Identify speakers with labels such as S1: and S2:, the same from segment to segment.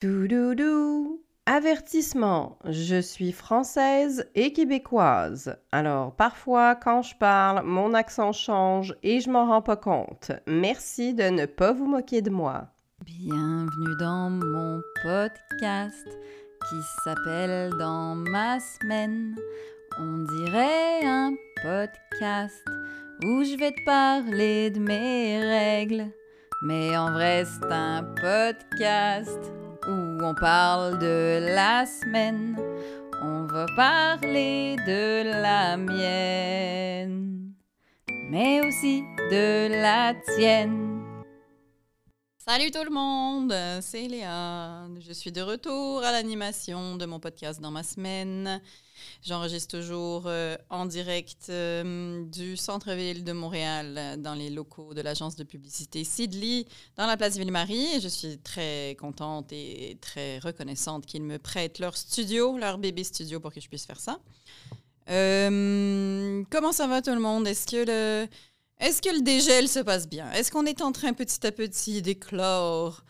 S1: Doudoudou. Avertissement, je suis française et québécoise. Alors parfois quand je parle, mon accent change et je m'en rends pas compte. Merci de ne pas vous moquer de moi.
S2: Bienvenue dans mon podcast qui s'appelle Dans ma semaine. On dirait un podcast où je vais te parler de mes règles. Mais en vrai, c'est un podcast on parle de la semaine. On va parler de la mienne, mais aussi de la tienne. Salut tout le monde, c'est Léa. Je suis de retour à l'animation de mon podcast dans ma semaine. J'enregistre toujours euh, en direct euh, du centre-ville de Montréal, dans les locaux de l'agence de publicité Sidley, dans la place Ville-Marie. Je suis très contente et très reconnaissante qu'ils me prêtent leur studio, leur bébé studio, pour que je puisse faire ça. Euh, comment ça va tout le monde? Est-ce que le... Est-ce que le dégel se passe bien? Est-ce qu'on est en train petit à petit d'éclore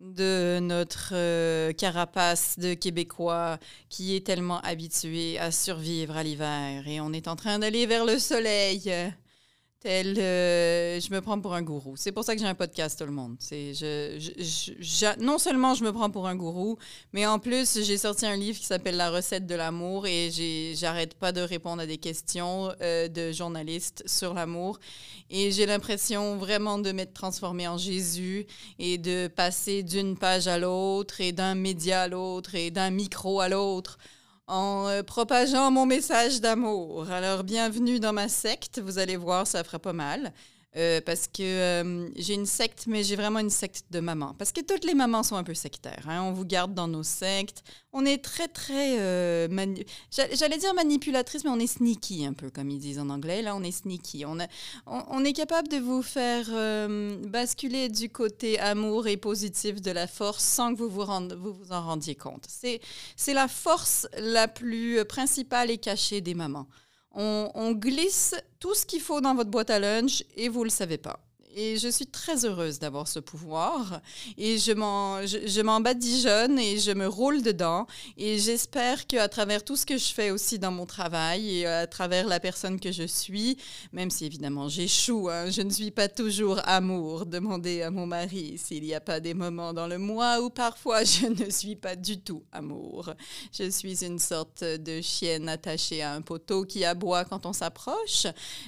S2: de notre euh, carapace de Québécois qui est tellement habitué à survivre à l'hiver et on est en train d'aller vers le soleil? Tel, euh, je me prends pour un gourou. C'est pour ça que j'ai un podcast, tout le monde. C'est, je, non seulement je me prends pour un gourou, mais en plus, j'ai sorti un livre qui s'appelle La recette de l'amour et j'arrête pas de répondre à des questions euh, de journalistes sur l'amour. Et j'ai l'impression vraiment de m'être transformée en Jésus et de passer d'une page à l'autre et d'un média à l'autre et d'un micro à l'autre en euh, propageant mon message d'amour. Alors, bienvenue dans ma secte. Vous allez voir, ça fera pas mal. Euh, parce que euh, j'ai une secte, mais j'ai vraiment une secte de maman. Parce que toutes les mamans sont un peu sectaires. Hein. On vous garde dans nos sectes. On est très, très... Euh, j'allais dire manipulatrice, mais on est sneaky un peu, comme ils disent en anglais. Là, on est sneaky. On, est capable de vous faire basculer du côté amour et positif de la force sans que vous, vous en rendiez compte. C'est la force la plus principale et cachée des mamans. On, glisse tout ce qu'il faut dans votre boîte à lunch et vous ne le savez pas. Et je suis très heureuse d'avoir ce pouvoir. Et je m'en, badigeonne et je me roule dedans. Et j'espère qu'à travers tout ce que je fais aussi dans mon travail et à travers la personne que je suis, même si évidemment j'échoue, hein, je ne suis pas toujours amour. Demandez à mon mari s'il n'y a pas des moments dans le mois où parfois je ne suis pas du tout amour. Je suis une sorte de chienne attachée à un poteau qui aboie quand on s'approche.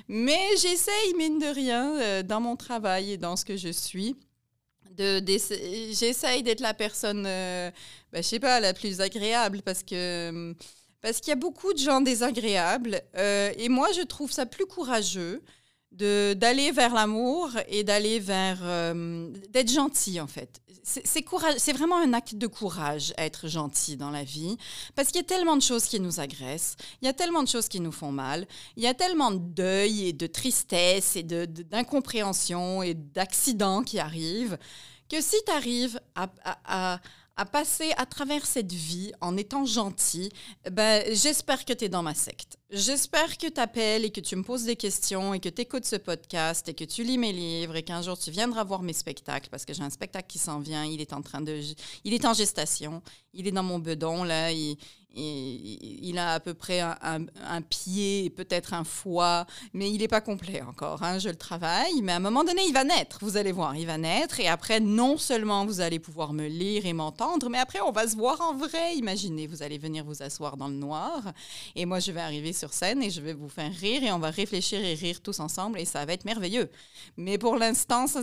S2: Mais j'essaye, mine de rien, euh, dans mon travail, et dans ce que je suis. J'essaye d'être la personne, euh, ben, je sais pas, la plus agréable parce que parce qu'il y a beaucoup de gens désagréables euh, et moi je trouve ça plus courageux d'aller vers l'amour et d'aller vers euh, d'être gentil en fait. C'est c'est vraiment un acte de courage être gentil dans la vie parce qu'il y a tellement de choses qui nous agressent, il y a tellement de choses qui nous font mal, il y a tellement de deuil et de tristesse et d'incompréhension et d'accidents qui arrivent que si tu arrives à à passer à travers cette vie en étant gentil, ben, j'espère que tu es dans ma secte. J'espère que tu appelles et que tu me poses des questions et que tu écoutes ce podcast et que tu lis mes livres et qu'un jour tu viendras voir mes spectacles parce que j'ai un spectacle qui s'en vient, il est en train de il est en gestation, il est dans mon bedon là, il, a à peu près un, pied et peut-être un foie, mais il n'est pas complet encore. Hein, je le travaille, mais à un moment donné, il va naître. Vous allez voir, il va naître. Et après, non seulement vous allez pouvoir me lire et m'entendre, mais après, on va se voir en vrai. Imaginez, vous allez venir vous asseoir dans le noir. Et moi, je vais arriver scène et je vais vous faire rire et on va réfléchir et rire tous ensemble et ça va être merveilleux. Mais pour l'instant, ça,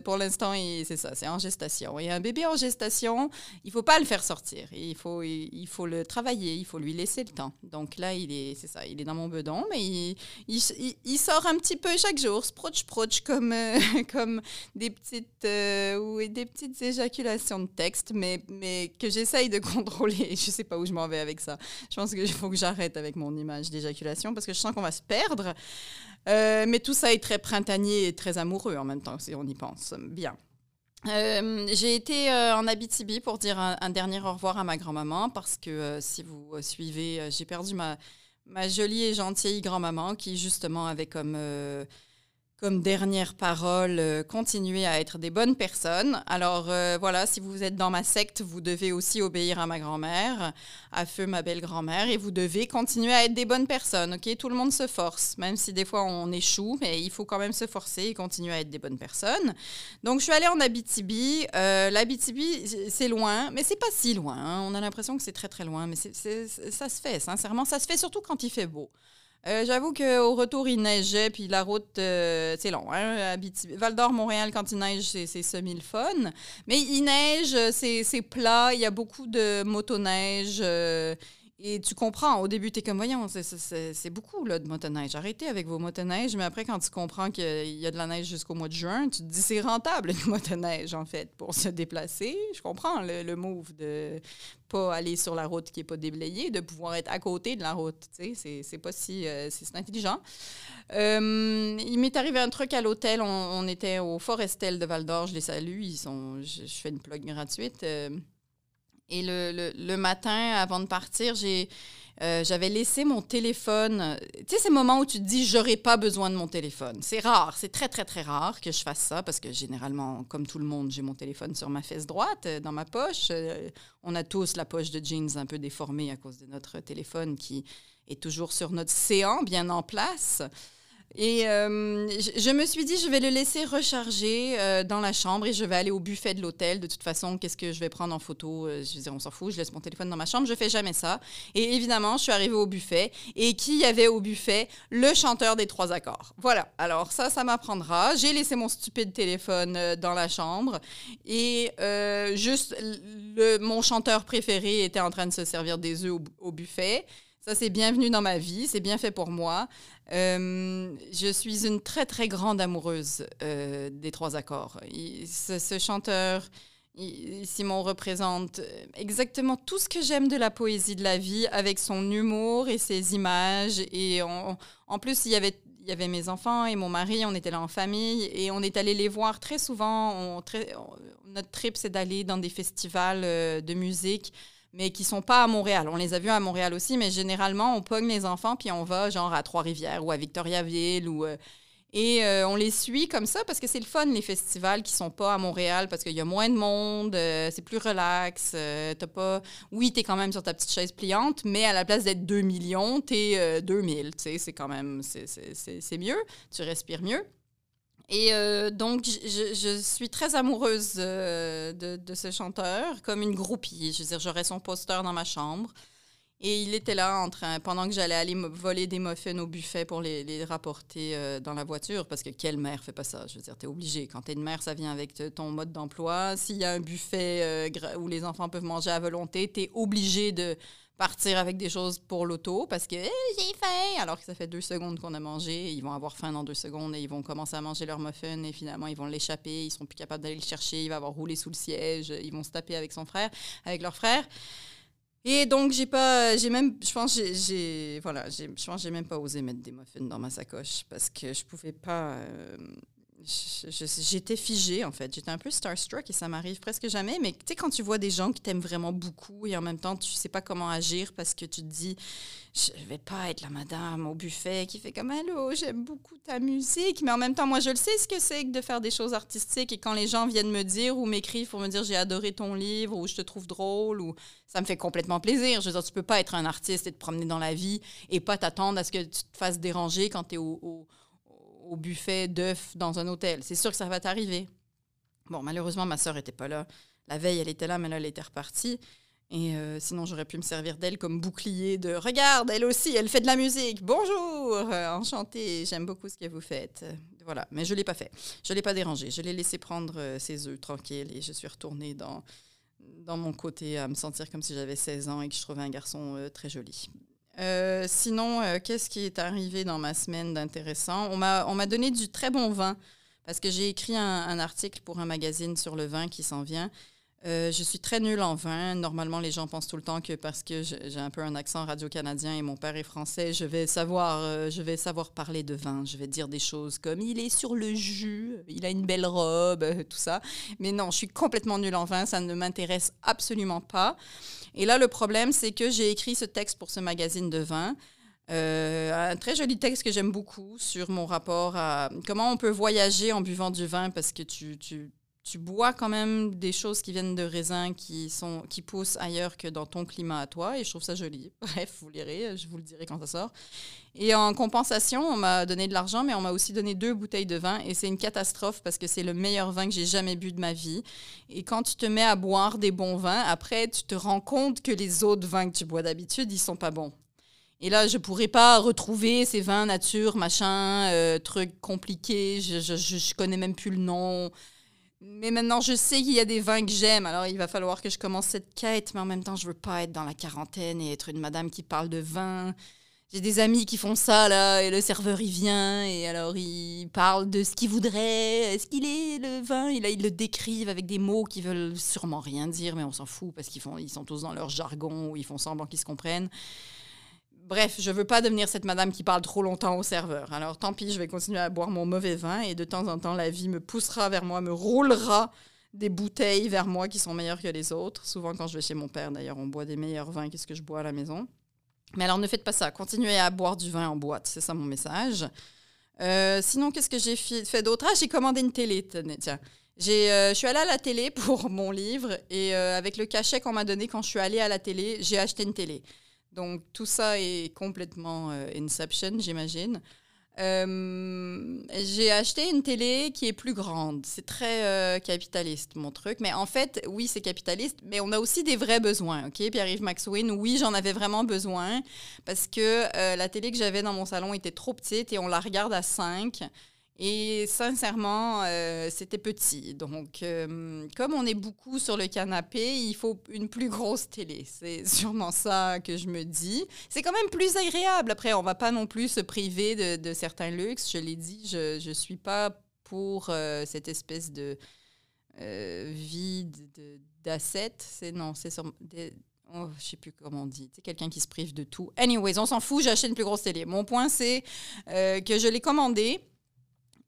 S2: pour l'instant, c'est ça, c'est en gestation. Et un bébé en gestation, il faut pas le faire sortir. Il faut, il faut le travailler il faut lui laisser le temps. Donc là, il est, c'est ça, il est dans mon bedon, mais il, sort un petit peu chaque jour, sproch proche comme, euh, comme des petites, euh, ou des petites éjaculations de texte, mais, mais que j'essaye de contrôler. Je sais pas où je m'en vais avec ça. Je pense qu'il faut que j'arrête avec mon image d'éjaculation parce que je sens qu'on va se perdre. Euh, mais tout ça est très printanier et très amoureux en même temps, si on y pense. Bien. Euh, j'ai été euh, en Abitibi pour dire un, dernier au revoir à ma grand-maman parce que si vous suivez, j'ai perdu ma, ma jolie et gentille grand-maman qui justement avait comme comme dernière parole, euh, continuez à être des bonnes personnes. Alors euh, voilà, si vous êtes dans ma secte, vous devez aussi obéir à ma grand-mère, à feu ma belle grand-mère, et vous devez continuer à être des bonnes personnes. Ok, tout le monde se force, même si des fois on échoue, mais il faut quand même se forcer et continuer à être des bonnes personnes. Donc je suis allée en Abitibi. Euh, L'Abitibi, c'est loin, mais c'est pas si loin. Hein. On a l'impression que c'est très très loin, mais ça se fait. Sincèrement, ça se fait surtout quand il fait beau. Euh, j'avoue qu'au retour, il neigeait, puis la route, euh, c'est long. Hein? Val d'Or, Montréal, quand il neige, c'est semi le fun. Mais il neige, c'est plat, il y a beaucoup de motoneige. Euh, et tu comprends, au début, tu es comme, voyons, c'est beaucoup là, de motoneige. Arrêtez avec vos motoneiges, mais après, quand tu comprends qu'il y a de la neige jusqu'au mois de juin, tu te dis, c'est rentable une motoneige, en fait, pour se déplacer. Je comprends le, move de pas aller sur la route qui n'est pas déblayée, de pouvoir être à côté de la route. C'est pas si. Euh, intelligent. Euh, il m'est arrivé un truc à l'hôtel. On, était au Forestel de Val d'Or. Je les salue. Ils sont, je, fais une plug gratuite. Euh, et le, le, matin, avant de partir, j'ai. j'avais laissé mon téléphone. Tu sais, ces moments où tu te dis, j'aurais pas besoin de mon téléphone. C'est rare, c'est très, très, très rare que je fasse ça parce que généralement, comme tout le monde, j'ai mon téléphone sur ma fesse droite, dans ma poche. on a tous la poche de jeans un peu déformée à cause de notre téléphone qui est toujours sur notre séant, bien en place. Et euh, je, me suis dit, je vais le laisser recharger euh, dans la chambre et je vais aller au buffet de l'hôtel. De toute façon, qu'est-ce que je vais prendre en photo? Euh, Je dire, on s'en fout, je laisse mon téléphone dans ma chambre. Je fais jamais ça. Et évidemment, je suis arrivée au buffet. Et qui y avait au buffet? Le chanteur des trois accords. Voilà. Alors ça, ça m'apprendra. J'ai laissé mon stupide téléphone dans la chambre. Et juste, le, mon chanteur préféré était en train de se servir des œufs au buffet. Ça, c'est bienvenu dans ma vie, c'est bien fait pour moi. Euh, je suis une très, très grande amoureuse euh, des trois accords. ce, chanteur, Simon représente exactement tout ce que j'aime de la poésie de la vie, avec son humour et ses images. Et en plus, il y avait mes enfants et mon mari, on était là en famille et on est allé les voir très souvent. notre trip, c'est d'aller dans des festivals euh, de musique mais qui sont pas à Montréal. On les a vus à Montréal aussi, mais généralement, on pogne les enfants, puis on va genre à Trois-Rivières ou à Victoriaville ou... Euh, et euh, on les suit comme ça parce que c'est le fun, les festivals qui sont pas à Montréal, parce qu'il y a moins de monde, euh, c'est plus relax. t'as pas... Oui, tu es quand même sur ta petite chaise pliante, mais à la place d'être 2 millions, tu es 2000. C'est quand même... C'est mieux, tu respires mieux. Et euh, donc, je, suis très amoureuse euh, de, ce chanteur, comme une groupie. Je veux dire, j'aurais son poster dans ma chambre. Et il était là en train, pendant que j'allais aller voler des muffins au buffet pour les, rapporter euh, dans la voiture, parce que quelle mère fait pas ça? Je veux dire, tu es obligé. Quand tu es une mère, ça vient avec ton mode d'emploi. S'il y a un buffet où les enfants peuvent manger à volonté, tu es obligé de partir avec des choses pour l'auto parce que j'ai faim, alors que ça fait deux secondes qu'on a mangé. Ils vont avoir faim dans deux secondes et ils vont commencer à manger leur muffin et finalement ils vont l'échapper. Ils sont plus capables d'aller le chercher. Il va avoir roulé sous le siège. Ils vont se taper avec son frère, avec leur frère. Et donc j'ai pas, j'ai même, je pense j'ai, voilà, je pense j'ai même pas osé mettre des muffins dans ma sacoche parce que je pouvais pas. Euh, j'étais figée, en fait. J'étais un peu starstruck et ça m'arrive presque jamais. Mais tu sais, quand tu vois des gens qui t'aiment vraiment beaucoup et en même temps, tu sais pas comment agir parce que tu te dis, je vais pas être la madame au buffet qui fait comme Allô, j'aime beaucoup ta musique. Mais en même temps, moi, je le sais ce que c'est que de faire des choses artistiques. Et quand les gens viennent me dire ou m'écrivent pour me dire j'ai adoré ton livre ou je te trouve drôle ou ça me fait complètement plaisir. Je veux dire, tu peux pas être un artiste et te promener dans la vie et pas t'attendre à ce que tu te fasses déranger quand tu es au buffet d'œufs dans un hôtel. C'est sûr que ça va t'arriver. Bon, malheureusement, ma sœur n'était pas là. La veille, elle était là, mais là, elle était repartie. Et euh, sinon, j'aurais pu me servir d'elle comme bouclier de Regarde, elle aussi, elle fait de la musique. Bonjour, euh, enchantée, j'aime beaucoup ce que vous faites. voilà, mais je ne l'ai pas fait. Je ne l'ai pas dérangé. Je l'ai laissé prendre euh, ses œufs tranquilles et je suis retournée dans, dans mon côté à me sentir comme si j'avais 16 ans et que je trouvais un garçon très joli. Euh, sinon, euh, qu'est-ce qui est arrivé dans ma semaine d'intéressant? On m'a donné du très bon vin parce que j'ai écrit un, article pour un magazine sur le vin qui s'en vient. Euh, je suis très nulle en vin. Normalement, les gens pensent tout le temps que parce que j'ai un peu un accent radio-canadien et mon père est français, je vais savoir, je vais savoir parler de vin. Je vais dire des choses comme il est sur le jus, il a une belle robe, tout ça. Mais non, je suis complètement nulle en vin. Ça ne m'intéresse absolument pas. Et là, le problème, c'est que j'ai écrit ce texte pour ce magazine de vin. un très joli texte que j'aime beaucoup sur mon rapport à comment on peut voyager en buvant du vin parce que tu tu bois quand même des choses qui viennent de raisins qui, sont, qui poussent ailleurs que dans ton climat à toi, et je trouve ça joli. Bref, vous lirez, je vous le dirai quand ça sort. Et en compensation, on m'a donné de l'argent, mais on m'a aussi donné deux bouteilles de vin, et c'est une catastrophe parce que c'est le meilleur vin que j'ai jamais bu de ma vie. Et quand tu te mets à boire des bons vins, après, tu te rends compte que les autres vins que tu bois d'habitude, ils sont pas bons. Et là, je pourrais pas retrouver ces vins nature, machin, euh, trucs compliqués. Je, je, je, connais même plus le nom. Mais maintenant, je sais qu'il y a des vins que j'aime, alors il va falloir que je commence cette quête, mais en même temps, je veux pas être dans la quarantaine et être une madame qui parle de vin. J'ai des amis qui font ça, là, et le serveur, il vient, et alors il parle de ce qu'il voudrait, est-ce qu'il est le vin, et là, ils le décrivent avec des mots qui veulent sûrement rien dire, mais on s'en fout, parce qu'ils font, sont tous dans leur jargon, ou ils font semblant qu'ils se comprennent. Bref, je veux pas devenir cette madame qui parle trop longtemps au serveur. Alors tant pis, je vais continuer à boire mon mauvais vin et de temps en temps, la vie me poussera vers moi, me roulera des bouteilles vers moi qui sont meilleures que les autres. Souvent, quand je vais chez mon père, d'ailleurs, on boit des meilleurs vins que ce que je bois à la maison. Mais alors, ne faites pas ça. Continuez à boire du vin en boîte. C'est ça mon message. Euh, sinon, qu'est-ce que j'ai fait d'autre? Ah, j'ai commandé une télé. Tiens. Euh, je suis allée à la télé pour mon livre et euh, avec le cachet qu'on m'a donné quand je suis allée à la télé, j'ai acheté une télé. Donc tout ça est complètement euh, Inception, j'imagine. Euh, j'ai acheté une télé qui est plus grande. C'est très euh, capitaliste, mon truc. Mais en fait, oui, c'est capitaliste, mais on a aussi des vrais besoins. OK, Pierre-Yves Maxwin, oui, j'en avais vraiment besoin parce que la télé que j'avais dans mon salon était trop petite et on la regarde à 5. Et sincèrement, euh, c'était petit. Donc, euh, comme on est beaucoup sur le canapé, il faut une plus grosse télé. C'est sûrement ça que je me dis. C'est quand même plus agréable. Après, on va pas non plus se priver de, certains luxes. Je l'ai dit, je ne suis pas pour euh, cette espèce de vide d'assets. C'est non, c'est sur des, Oh, je sais plus comment on dit. C'est quelqu'un qui se prive de tout. Anyways, on s'en fout, j'achète une plus grosse télé. Mon point, c'est que je l'ai commandé.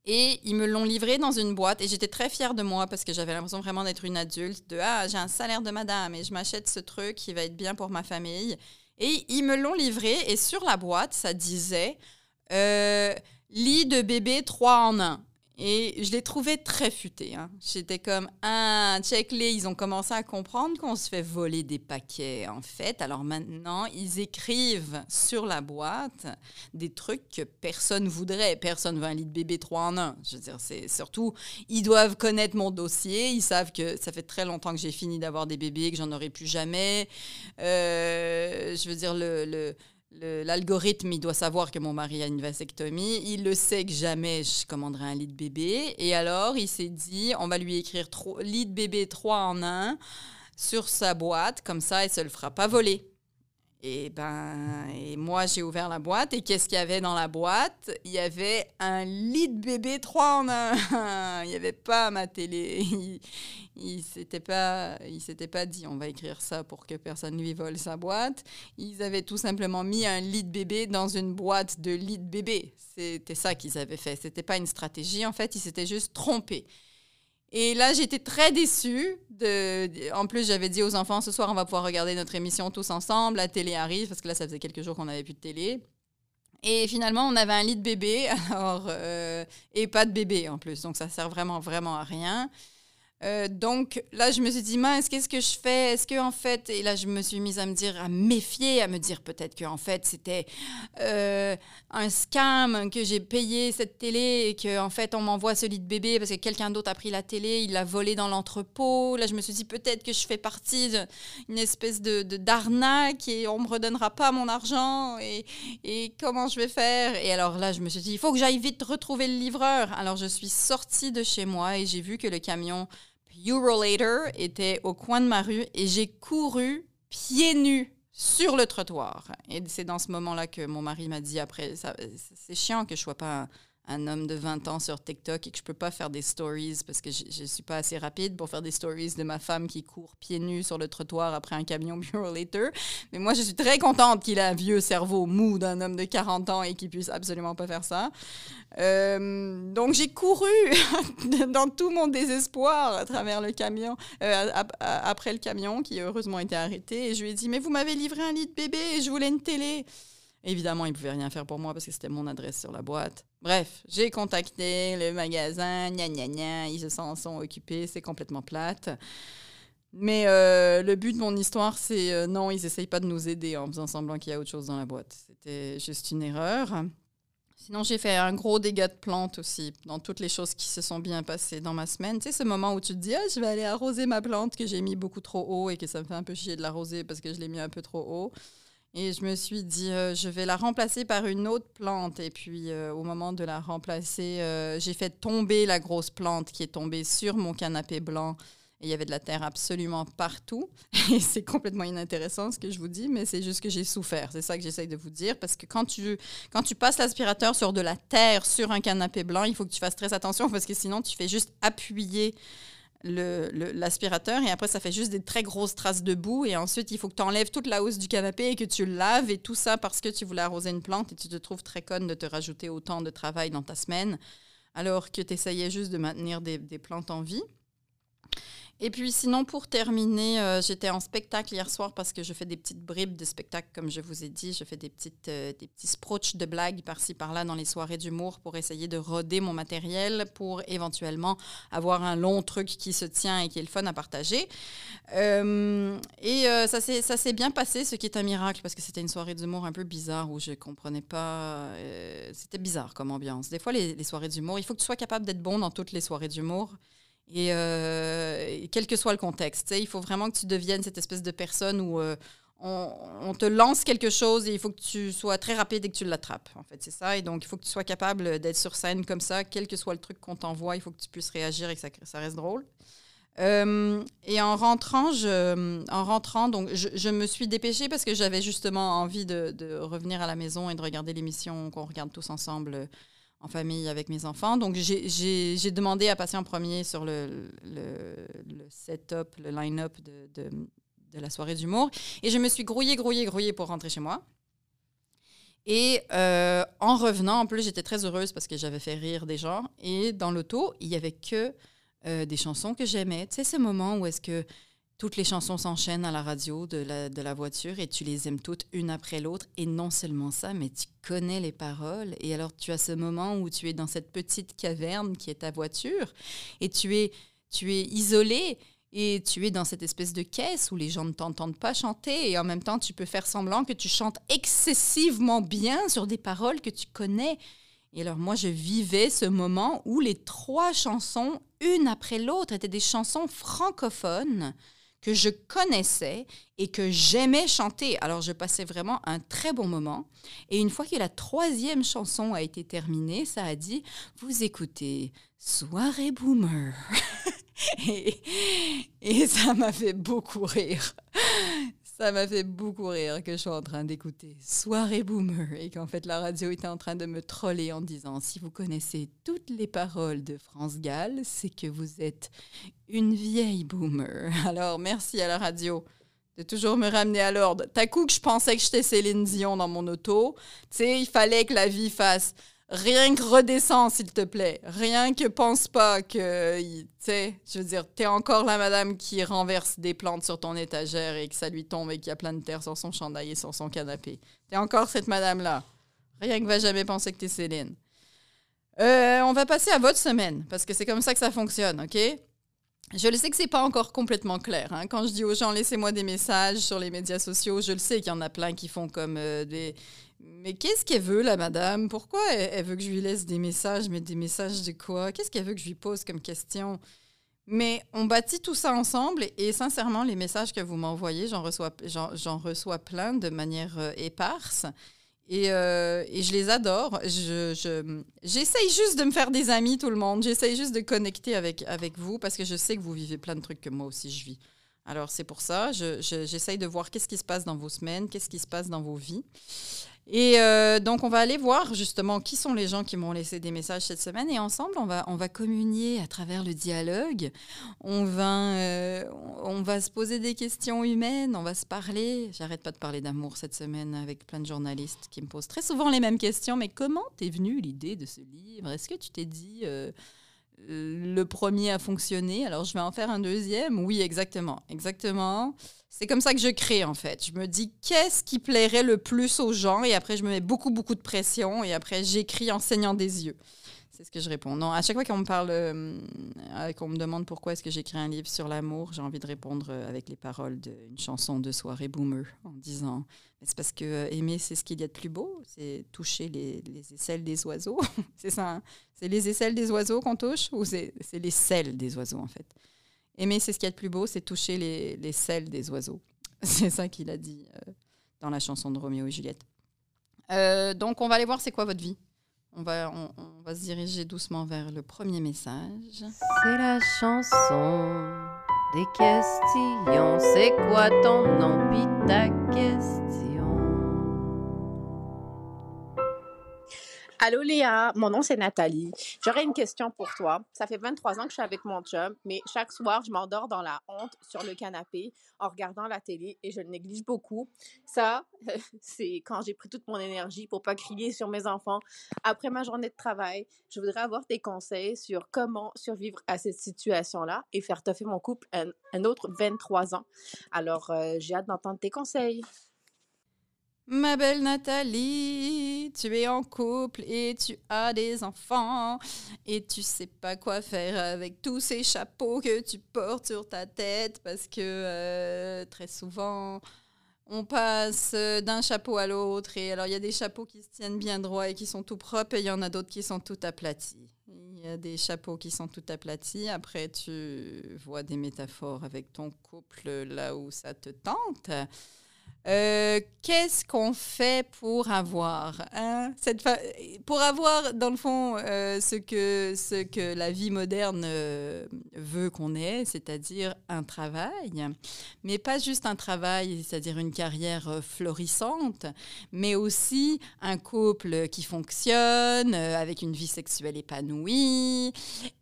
S2: Et ils me l'ont livré dans une boîte et j'étais très fière de moi parce que j'avais l'impression vraiment d'être une adulte, de ah, j'ai un salaire de madame et je m'achète ce truc qui va être bien pour ma famille. Et ils me l'ont livré et sur la boîte, ça disait euh, lit de bébé 3 en 1. Et je l'ai trouvé très futé. Hein. J'étais comme, ah, check-les, ils ont commencé à comprendre qu'on se fait voler des paquets, en fait. Alors maintenant, ils écrivent sur la boîte des trucs que personne voudrait. Personne veut un lit de bébé 3 en 1. Je veux dire, c'est surtout, ils doivent connaître mon dossier. Ils savent que ça fait très longtemps que j'ai fini d'avoir des bébés, que j'en aurai plus jamais. Euh, je veux dire, le L'algorithme, il doit savoir que mon mari a une vasectomie. Il le sait que jamais je commanderai un lit de bébé. Et alors, il s'est dit, on va lui écrire lit de bébé 3 en 1 sur sa boîte. Comme ça, elle ne se le fera pas voler. Et ben, et moi, j'ai ouvert la boîte. Et qu'est-ce qu'il y avait dans la boîte? Il y avait un lit de bébé 3 en 1. il n'y avait pas ma télé. Il, ne s'était pas, il s'était pas dit on va écrire ça pour que personne lui vole sa boîte. Ils avaient tout simplement mis un lit de bébé dans une boîte de lit de bébé. C'était ça qu'ils avaient fait. C'était pas une stratégie. En fait, ils s'étaient juste trompés. Et là, j'étais très déçue. En plus, j'avais dit aux enfants, ce soir, on va pouvoir regarder notre émission tous ensemble. La télé arrive, parce que là, ça faisait quelques jours qu'on n'avait plus de télé. Et finalement, on avait un lit de bébé, alors, euh, et pas de bébé en plus. Donc, ça sert vraiment, vraiment à rien. Euh, donc là, je me suis dit, mince, qu'est-ce que je fais? Est-ce que en fait, et là, je me suis mise à me dire, à méfier, à me dire peut-être que en fait, c'était euh, un scam que j'ai payé cette télé et que en fait, on m'envoie ce lit de bébé parce que quelqu'un d'autre a pris la télé, il l'a volé dans l'entrepôt. Là, je me suis dit peut-être que je fais partie d'une espèce de d'arnaque et on me redonnera pas mon argent et, et comment je vais faire? Et alors là, je me suis dit, il faut que j'aille vite retrouver le livreur. Alors je suis sortie de chez moi et j'ai vu que le camion Eurolater était au coin de ma rue et j'ai couru pieds nus sur le trottoir. Et c'est dans ce moment-là que mon mari m'a dit après, c'est chiant que je sois pas un homme de 20 ans sur TikTok et que je peux pas faire des stories parce que je, ne suis pas assez rapide pour faire des stories de ma femme qui court pieds nus sur le trottoir après un camion Bureau Later. Mais moi, je suis très contente qu'il ait un vieux cerveau mou d'un homme de 40 ans et qu'il puisse absolument pas faire ça. Euh, donc j'ai couru dans tout mon désespoir à travers le camion, euh, après le camion qui heureusement était arrêté et je lui ai dit mais vous m'avez livré un lit de bébé et je voulais une télé. Évidemment, ils pouvaient rien faire pour moi parce que c'était mon adresse sur la boîte. Bref, j'ai contacté le magasin, gna gna gna, ils se sont occupés, c'est complètement plate. Mais euh, le but de mon histoire, c'est euh, non, ils n'essayent pas de nous aider en faisant semblant qu'il y a autre chose dans la boîte. C'était juste une erreur. Sinon, j'ai fait un gros dégât de plantes aussi, dans toutes les choses qui se sont bien passées dans ma semaine. Tu sais, ce moment où tu te dis, ah, je vais aller arroser ma plante que j'ai mis beaucoup trop haut et que ça me fait un peu chier de l'arroser parce que je l'ai mis un peu trop haut. Et je me suis dit, euh, je vais la remplacer par une autre plante. Et puis, au moment de la remplacer, j'ai fait tomber la grosse plante qui est tombée sur mon canapé blanc il y avait de la terre absolument partout. Et c'est complètement inintéressant ce que je vous dis, mais c'est juste que j'ai souffert. C'est ça que j'essaye de vous dire. Parce que quand tu, quand tu passes l'aspirateur sur de la terre sur un canapé blanc, il faut que tu fasses très attention parce que sinon, tu fais juste appuyer l'aspirateur et après ça fait juste des très grosses traces de boue et ensuite il faut que tu enlèves toute la housse du canapé et que tu laves et tout ça parce que tu voulais arroser une plante et tu te trouves très conne de te rajouter autant de travail dans ta semaine alors que tu essayais juste de maintenir des plantes en vie. Et puis sinon, pour terminer, euh, j'étais en spectacle hier soir parce que je fais des petites bribes de spectacle, comme je vous ai dit. Je fais des, petites, euh, des petits sproches de blagues par-ci par-là dans les soirées d'humour pour essayer de roder mon matériel pour éventuellement avoir un long truc qui se tient et qui est le fun à partager. Euh, et ça s'est bien passé, ce qui est un miracle parce que c'était une soirée d'humour un peu bizarre où je comprenais pas. c'était bizarre comme ambiance. Des fois, les soirées d'humour, il faut que tu sois capable d'être bon dans toutes les soirées d'humour. Euh, et, quel que soit le contexte. Il faut vraiment que tu deviennes cette espèce de personne où euh, on, te lance quelque chose et il faut que tu sois très rapide et que tu l'attrapes. En fait, c'est ça. Et donc, il faut que tu sois capable d'être sur scène comme ça, quel que soit le truc qu'on t'envoie, il faut que tu puisses réagir et que ça, reste drôle. Euh, et en rentrant, je, en rentrant donc, je, me suis dépêchée parce que j'avais justement envie de, revenir à la maison et de regarder l'émission qu'on regarde tous ensemble en famille avec mes enfants. Donc, j'ai demandé à passer en premier sur le, le, setup, le line-up de, de, de, la soirée d'humour. Et je me suis grouillée, grouillée, grouillée pour rentrer chez moi. Et euh, en revenant, en plus, j'étais très heureuse parce que j'avais fait rire des gens. Et dans l'auto, il n'y avait que euh, des chansons que j'aimais. Tu sais, ce moment où est-ce que toutes les chansons s'enchaînent à la radio de la, voiture et tu les aimes toutes une après l'autre. Et non seulement ça, mais tu connais les paroles. Et alors tu as ce moment où tu es dans cette petite caverne qui est ta voiture et tu es, tu es isolé et tu es dans cette espèce de caisse où les gens ne t'entendent pas chanter et en même temps tu peux faire semblant que tu chantes excessivement bien sur des paroles que tu connais. Et alors moi, je vivais ce moment où les trois chansons, une après l'autre, étaient des chansons francophones que je connaissais et que j'aimais chanter. Alors je passais vraiment un très bon moment. Et une fois que la troisième chanson a été terminée, ça a dit, vous écoutez Soirée Boomer. et, ça m'a fait beaucoup rire. Ça m'a fait beaucoup rire que je sois en train d'écouter Soirée Boomer et qu'en fait la radio était en train de me troller en disant si vous connaissez toutes les paroles de France Gall, c'est que vous êtes une vieille boomer. Alors merci à la radio de toujours me ramener à l'ordre. T'as coup que je pensais que j'étais Céline Dion dans mon auto, tu sais, il fallait que la vie fasse Rien que redescends, s'il te plaît. Rien que pense pas que, tu sais, je veux dire, t'es encore la madame qui renverse des plantes sur ton étagère et que ça lui tombe et qu'il y a plein de terre sur son chandail et sur son canapé. T'es encore cette madame-là. Rien que va jamais penser que t'es Céline. Euh, on va passer à votre semaine, parce que c'est comme ça que ça fonctionne, OK? Je le sais que c'est pas encore complètement clair. Hein. Quand je dis aux gens laissez-moi des messages sur les médias sociaux, je le sais qu'il y en a plein qui font comme euh, des, mais qu'est-ce qu'elle veut, la madame? Pourquoi elle, veut que je lui laisse des messages? Mais des messages de quoi? Qu'est-ce qu'elle veut que je lui pose comme question? Mais on bâtit tout ça ensemble et, sincèrement, les messages que vous m'envoyez, j'en reçois, j'en, reçois plein de manière euh, éparse. Et, euh, et, je les adore. Je, je, j'essaye juste de me faire des amis, tout le monde. J'essaye juste de connecter avec, avec vous parce que je sais que vous vivez plein de trucs que moi aussi je vis. Alors c'est pour ça, je, j'essaye de voir qu'est-ce qui se passe dans vos semaines, qu'est-ce qui se passe dans vos vies. Et euh, donc, on va aller voir justement qui sont les gens qui m'ont laissé des messages cette semaine. Et ensemble, on va, on va communier à travers le dialogue. On va, euh, on va se poser des questions humaines. On va se parler. J'arrête pas de parler d'amour cette semaine avec plein de journalistes qui me posent très souvent les mêmes questions. Mais comment t'es venue l'idée de ce livre? Est-ce que tu t'es dit. Euh, le premier a fonctionné, alors je vais en faire un deuxième. Oui, exactement, exactement. C'est comme ça que je crée en fait. Je me dis qu'est-ce qui plairait le plus aux gens? Et après je me mets beaucoup beaucoup de pression et après j'écris en saignant des yeux. C'est ce que je réponds. Non, à chaque fois qu'on me parle, euh, qu'on me demande pourquoi est-ce que j'écris un livre sur l'amour, j'ai envie de répondre euh, avec les paroles d'une chanson de soirée boomer en disant c'est parce que euh, aimer, c'est ce qu'il y a de plus beau, c'est toucher les, les, aisselles des oiseaux. c'est ça, hein? c'est les aisselles des oiseaux qu'on touche ou c'est les selles des oiseaux en fait? Aimer, c'est ce qu'il y a de plus beau, c'est toucher les, les selles des oiseaux. c'est ça qu'il a dit dans la chanson de Roméo et Juliette. donc on va aller voir c'est quoi votre vie. On va, on, va se diriger doucement vers le premier message.
S1: C'est la chanson des questions. C'est quoi ton nom? Pis ta question?
S3: Allô Léa, mon nom c'est Nathalie. J'aurais une question pour toi. Ça fait 23 ans que je suis avec mon chum, mais chaque soir, je m'endors dans la honte sur le canapé en regardant la télé et je le néglige beaucoup. Ça, c'est quand j'ai pris toute mon énergie pour pas crier sur mes enfants après ma journée de travail. Je voudrais avoir tes conseils sur comment survivre à cette situation-là et faire toffer mon couple un, autre 23 ans. Alors, euh, j'ai hâte d'entendre tes conseils.
S2: Ma belle Nathalie, tu es en couple et tu as des enfants et tu sais pas quoi faire avec tous ces chapeaux que tu portes sur ta tête parce que euh, très souvent on passe d'un chapeau à l'autre et alors il y a des chapeaux qui se tiennent bien droit et qui sont tout propres et il y en a d'autres qui sont tout aplatis. Il y a des chapeaux qui sont tout aplatis. Après, tu vois des métaphores avec ton couple là où ça te tente. Euh, qu'est-ce qu'on fait pour avoir hein, cette pour avoir dans le fond euh, ce que ce que la vie moderne euh, veut qu'on ait, c'est-à-dire un travail, mais pas juste un travail, c'est-à-dire une carrière florissante, mais aussi un couple qui fonctionne avec une vie sexuelle épanouie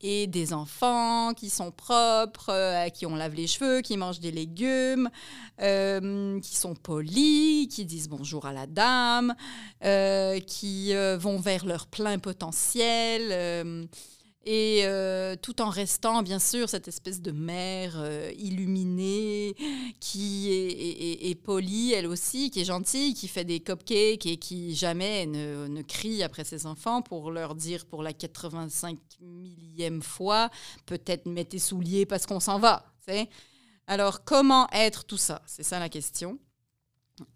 S2: et des enfants qui sont propres, à qui on lave les cheveux, qui mangent des légumes, qui sont qui disent bonjour à la dame, euh, qui euh, vont vers leur plein potentiel. Euh, et tout en restant, bien sûr, cette espèce de mère illuminée qui est, est, polie, elle aussi, qui est gentille, qui fait des cupcakes et qui jamais ne, ne, crie après ses enfants pour leur dire pour la 85 millième fois, peut-être mets tes souliers parce qu'on s'en va. Alors, comment être tout ça? C'est ça la question.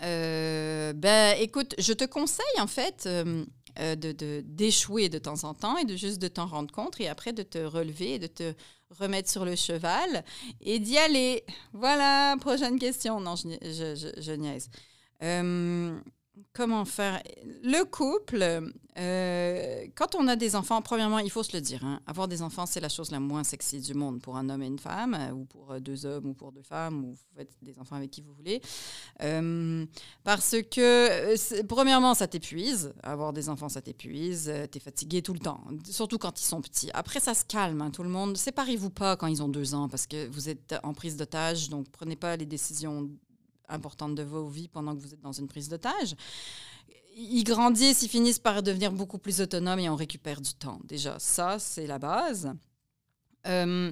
S2: Euh, ben, écoute, je te conseille en fait euh, euh, de d'échouer de, temps en temps et de juste de t'en rendre compte et après de te relever et de te remettre sur le cheval et d'y aller. Voilà, prochaine question. Non, je, je, je niaise. Comment faire Le couple, euh, quand on a des enfants, premièrement, il faut se le dire, hein, avoir des enfants, c'est la chose la moins sexy du monde pour un homme et une femme, euh, ou pour euh, deux hommes, ou pour deux femmes, ou vous faites des enfants avec qui vous voulez. parce que, premièrement, ça t'épuise. Avoir des enfants, ça t'épuise. tu es fatigué tout le temps, surtout quand ils sont petits. Après, ça se calme, hein, tout le monde. Séparez-vous pas quand ils ont deux ans, parce que vous êtes en prise d'otage, donc prenez pas les décisions importante de vos vies pendant que vous êtes dans une prise d'otage. Ils grandissent, ils finissent par devenir beaucoup plus autonomes et on récupère du temps. Déjà, ça, c'est la base. Euh,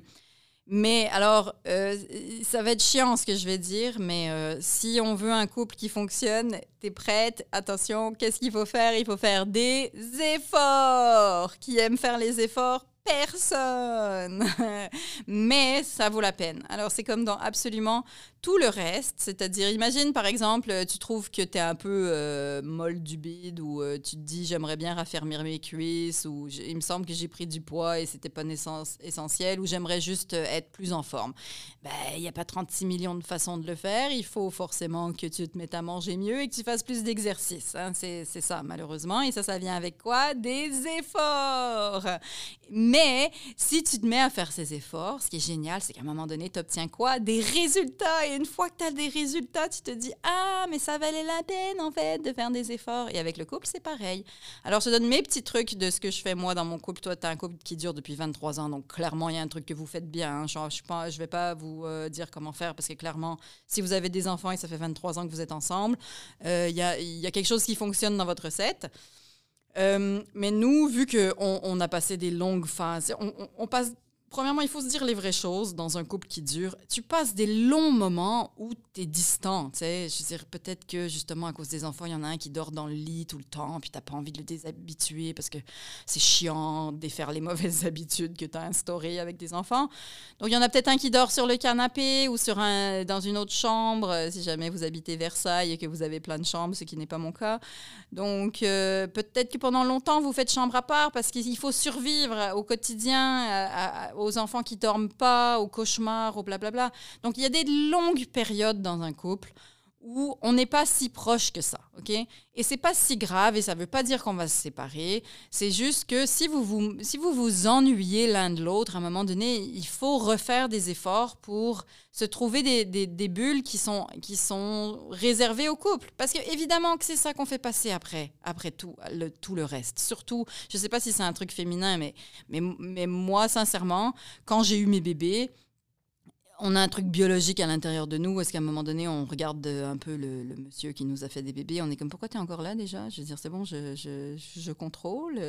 S2: mais alors, euh, ça va être chiant ce que je vais dire, mais euh, si on veut un couple qui fonctionne, t'es prête? Attention, qu'est-ce qu'il faut faire? Il faut faire des efforts. Qui aime faire les efforts Personne. mais ça vaut la peine. Alors, c'est comme dans absolument tout le reste, c'est-à-dire, imagine par exemple, tu trouves que tu es un peu euh, molle du bide ou euh, tu te dis j'aimerais bien raffermir mes cuisses ou il me semble que j'ai pris du poids et c'était pas essentiel ou j'aimerais juste euh, être plus en forme. Ben, il n'y a pas 36 millions de façons de le faire. Il faut forcément que tu te mettes à manger mieux et que tu fasses plus d'exercice. Hein. C'est ça, malheureusement. Et ça, ça vient avec quoi? Des efforts. Si tu te mets à faire ces efforts, ce qui est génial, c'est qu'à un moment donné, tu obtiens quoi? Des résultats une fois que tu as des résultats, tu te dis Ah, mais ça valait la peine en fait de faire des efforts. Et avec le couple, c'est pareil. Alors, je te donne mes petits trucs de ce que je fais moi dans mon couple. Toi, tu as un couple qui dure depuis 23 ans, donc clairement, il y a un truc que vous faites bien. Hein. Je ne vais pas vous euh, dire comment faire parce que clairement, si vous avez des enfants et ça fait 23 ans que vous êtes ensemble, euh, il y a quelque chose qui fonctionne dans votre recette. Euh, mais nous, vu qu'on on a passé des longues phases, on, passe. Premièrement, il faut se dire les vraies choses dans un couple qui dure. Tu passes des longs moments où tu es distant. tu sais. Je veux dire, peut-être que justement, à cause des enfants, il y en a un qui dort dans le lit tout le temps, puis tu pas envie de le déshabituer parce que c'est chiant de défaire les mauvaises habitudes que tu as instaurées avec des enfants. Donc, il y en a peut-être un qui dort sur le canapé ou sur un, dans une autre chambre, euh, si jamais vous habitez Versailles et que vous avez plein de chambres, ce qui n'est pas mon cas. Donc, euh, peut-être que pendant longtemps, vous faites chambre à part parce qu'il faut survivre au quotidien à- à- aux enfants qui dorment pas, aux cauchemars, au blablabla. Donc, il y a des longues périodes dans un couple où on n'est pas si proche que ça, ok? Et c'est pas si grave et ça veut pas dire qu'on va se séparer. C'est juste que si vous vous, si ennuyez l'un de l'autre, à un moment donné, il faut refaire des efforts pour se trouver des, bulles qui sont, réservées au couple. Parce que évidemment que c'est ça qu'on fait passer après, tout le, reste. Surtout, je sais pas si c'est un truc féminin, mais moi, sincèrement, quand j'ai eu mes bébés, on a un truc biologique à l'intérieur de nous. Est-ce qu'à un moment donné, on regarde un peu le, monsieur qui nous a fait des bébés On est comme, pourquoi tu encore là déjà? Je veux dire, c'est bon, je, je, je contrôle.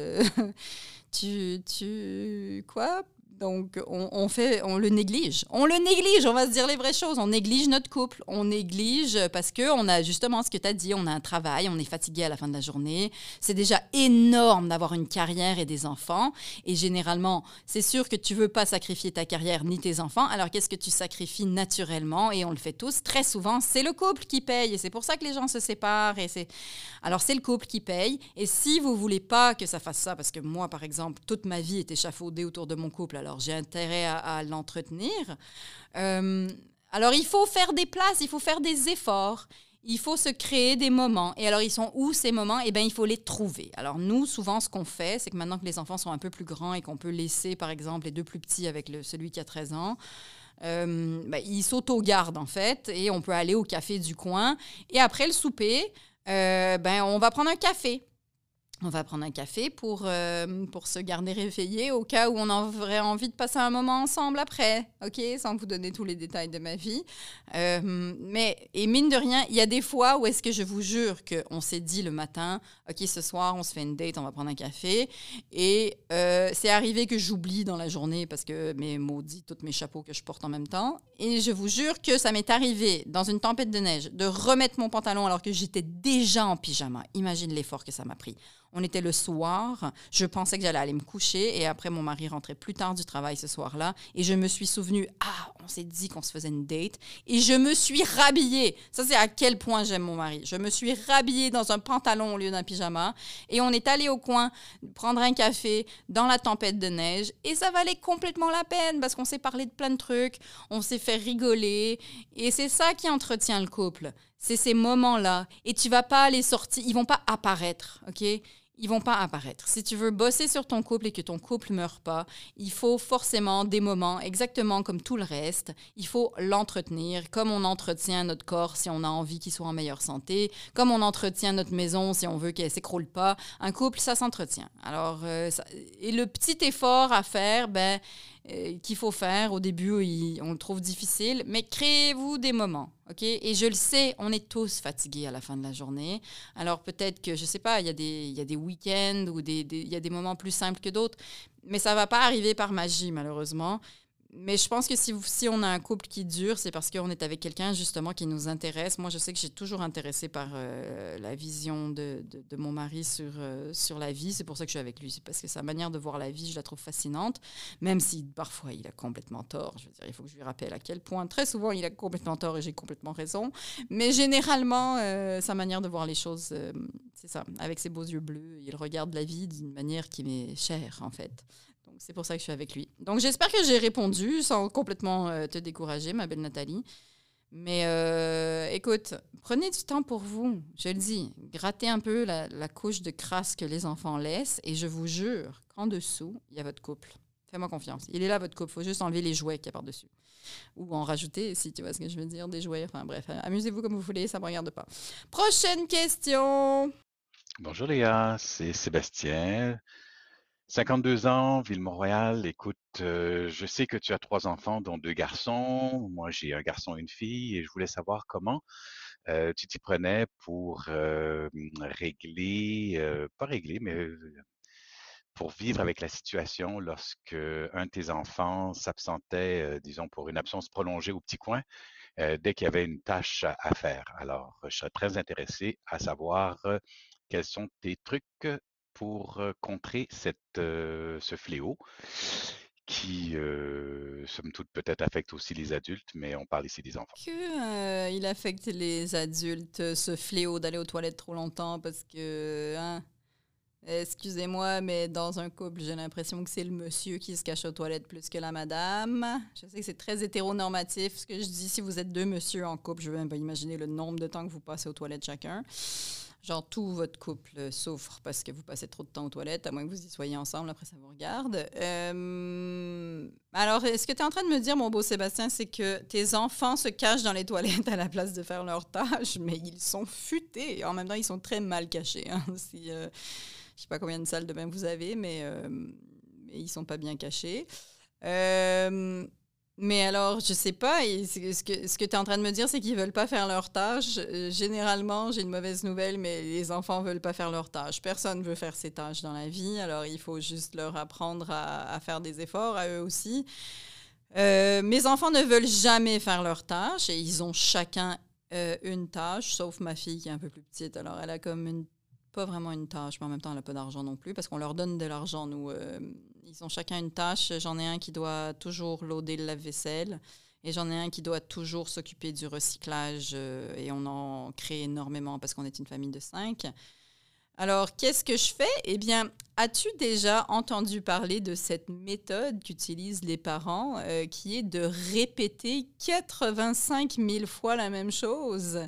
S2: tu, tu. Quoi? Donc, on, on fait, on le néglige. On le néglige, on va se dire les vraies choses. On néglige notre couple. On néglige parce qu'on a justement ce que tu as dit, on a un travail, on est fatigué à la fin de la journée. C'est déjà énorme d'avoir une carrière et des enfants. Et généralement, c'est sûr que tu veux pas sacrifier ta carrière ni tes enfants. Alors, qu'est-ce que tu sacrifies naturellement? Et on le fait tous. Très souvent, c'est le couple qui paye. Et c'est pour ça que les gens se séparent. Et c'est... Alors, c'est le couple qui paye. Et si vous voulez pas que ça fasse ça, parce que moi, par exemple, toute ma vie est échafaudée autour de mon couple, alors j'ai intérêt à, l'entretenir. Euh, alors, il faut faire des places, il faut faire des efforts. Il faut se créer des moments. Et alors, ils sont où ces moments? Eh bien, il faut les trouver. Alors, nous, souvent, ce qu'on fait, c'est que maintenant que les enfants sont un peu plus grands et qu'on peut laisser, par exemple, les deux plus petits avec celui qui a 13 ans, euh, ben, ils s'auto-gardent, en fait, et on peut aller au café du coin. Et après le souper, euh, ben, on va prendre un café. On va prendre un café pour, euh, pour se garder réveillé au cas où on aurait envie de passer un moment ensemble après, OK? Sans vous donner tous les détails de ma vie. Euh, mais, et mine de rien, il y a des fois où est-ce que je vous jure qu'on s'est dit le matin, OK, ce soir, on se fait une date, on va prendre un café. Et euh, c'est arrivé que j'oublie dans la journée parce que mes maudits, tous mes chapeaux que je porte en même temps. Et je vous jure que ça m'est arrivé dans une tempête de neige de remettre mon pantalon alors que j'étais déjà en pyjama. Imagine l'effort que ça m'a pris. On était le soir, je pensais que j'allais aller me coucher et après mon mari rentrait plus tard du travail ce soir-là et je me suis souvenu ah, on s'est dit qu'on se faisait une date et je me suis rhabillée. Ça c'est à quel point j'aime mon mari. Je me suis rhabillée dans un pantalon au lieu d'un pyjama et on est allé au coin prendre un café dans la tempête de neige et ça valait complètement la peine parce qu'on s'est parlé de plein de trucs, on s'est fait rigoler et c'est ça qui entretient le couple. C'est ces moments-là et tu vas pas les sortir, ils vont pas apparaître, OK? Ils vont pas apparaître. Si tu veux bosser sur ton couple et que ton couple meurt pas, il faut forcément des moments, exactement comme tout le reste. Il faut l'entretenir, comme on entretient notre corps si on a envie qu'il soit en meilleure santé, comme on entretient notre maison si on veut qu'elle s'écroule pas. Un couple, ça s'entretient. Alors, euh, et le petit effort à faire, ben, euh, qu'il faut faire au début, on le trouve difficile, mais créez-vous des moments, Et je le sais, on est tous fatigués à la fin de la journée. Alors peut-être que, je sais pas, il y a des, week-ends ou il y a des moments plus simples que d'autres, mais ça va pas arriver par magie, malheureusement. Mais je pense que si, on a un couple qui dure, c'est parce qu'on est avec quelqu'un justement qui nous intéresse. Moi, je sais que j'ai toujours intéressé par euh, la vision de, mon mari sur, euh, sur la vie. C'est pour ça que je suis avec lui. C'est parce que sa manière de voir la vie, je la trouve fascinante. Même si parfois il a complètement tort. Je veux dire, il faut que je lui rappelle à quel point, très souvent, il a complètement tort et j'ai complètement raison. Mais généralement, euh, sa manière de voir les choses, c'est ça. Avec ses beaux yeux bleus, il regarde la vie d'une manière qui m'est chère, en fait. C'est pour ça que je suis avec lui. Donc, j'espère que j'ai répondu sans complètement euh, te décourager, ma belle Nathalie. Mais euh, écoute, prenez du temps pour vous. Je le dis, grattez un peu la, la couche de crasse que les enfants laissent et je vous jure qu'en dessous, il y a votre couple. Fais-moi confiance. Il est là, votre couple. Il faut juste enlever les jouets qu'il y a par-dessus. Ou en rajouter, si tu vois ce que je veux dire, des jouets. Enfin bref, amusez-vous comme vous voulez, ça ne me regarde pas. Prochaine question.
S4: Bonjour Léa, c'est Sébastien, 52 ans, Ville-Montréal. Écoute, euh, je sais que tu as trois enfants, dont deux garçons. Moi, j'ai un garçon et une fille, et je voulais savoir comment euh, tu t'y prenais pour euh, régler, euh, pas régler, mais pour vivre avec la situation lorsque un de tes enfants s'absentait, disons, pour une absence prolongée au petit coin, dès qu'il y avait une tâche à, faire. Alors, je serais très intéressé à savoir quels sont tes trucs pour contrer cette, ce fléau qui, somme toute, peut-être affecte aussi les adultes, mais on parle ici des enfants.
S2: Que, il affecte les adultes, ce fléau d'aller aux toilettes trop longtemps parce que, hein, excusez-moi, mais dans un couple, j'ai l'impression que c'est le monsieur qui se cache aux toilettes plus que la madame. Je sais que c'est très hétéronormatif ce que je dis. Si vous êtes deux monsieur en couple, je veux même pas imaginer le nombre de temps que vous passez aux toilettes chacun. Genre, tout votre couple souffre parce que vous passez trop de temps aux toilettes, à moins que vous y soyez ensemble, après ça vous regarde. Euh, alors, ce que tu es en train de me dire, mon beau Sébastien, c'est que tes enfants se cachent dans les toilettes à la place de faire leur tâche, mais ils sont futés. En même temps, ils sont très mal cachés. Hein. Si, euh, je sais pas combien de salles de bain vous avez, mais, euh, mais ils sont pas bien cachés. Euh, mais alors, je sais pas, ce que, que tu es en train de me dire, c'est qu'ils veulent pas faire leur tâche. Euh, généralement, j'ai une mauvaise nouvelle, mais les enfants veulent pas faire leur tâche. Personne veut faire ses tâches dans la vie, alors il faut juste leur apprendre à, faire des efforts, à eux aussi. Euh, mes enfants ne veulent jamais faire leur tâche et ils ont chacun euh, une tâche, sauf ma fille qui est un peu plus petite. Alors, elle a comme une pas vraiment une tâche, mais en même temps, elle n'a pas d'argent non plus, parce qu'on leur donne de l'argent, nous. Euh, ils ont chacun une tâche. J'en ai un qui doit toujours loader le lave-vaisselle, et j'en ai un qui doit toujours s'occuper du recyclage, euh, et on en crée énormément parce qu'on est une famille de cinq. Alors, qu'est-ce que je fais? Eh bien, as-tu déjà entendu parler de cette méthode qu'utilisent les parents, euh, qui est de répéter 85 000 fois la même chose?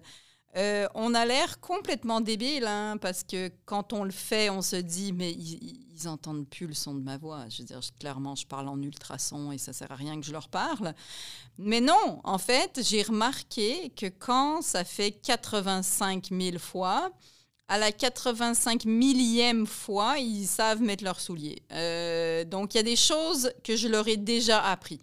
S2: Euh, on a l'air complètement débile, hein, parce que quand on le fait, on se dit, mais ils, ils entendent plus le son de ma voix. Je veux dire, clairement, je parle en ultrason et ça sert à rien que je leur parle. Mais non, en fait, j'ai remarqué que quand ça fait 85 000 fois, à la 85 millième fois, ils savent mettre leurs souliers. Euh, donc, il y a des choses que je leur ai déjà appris.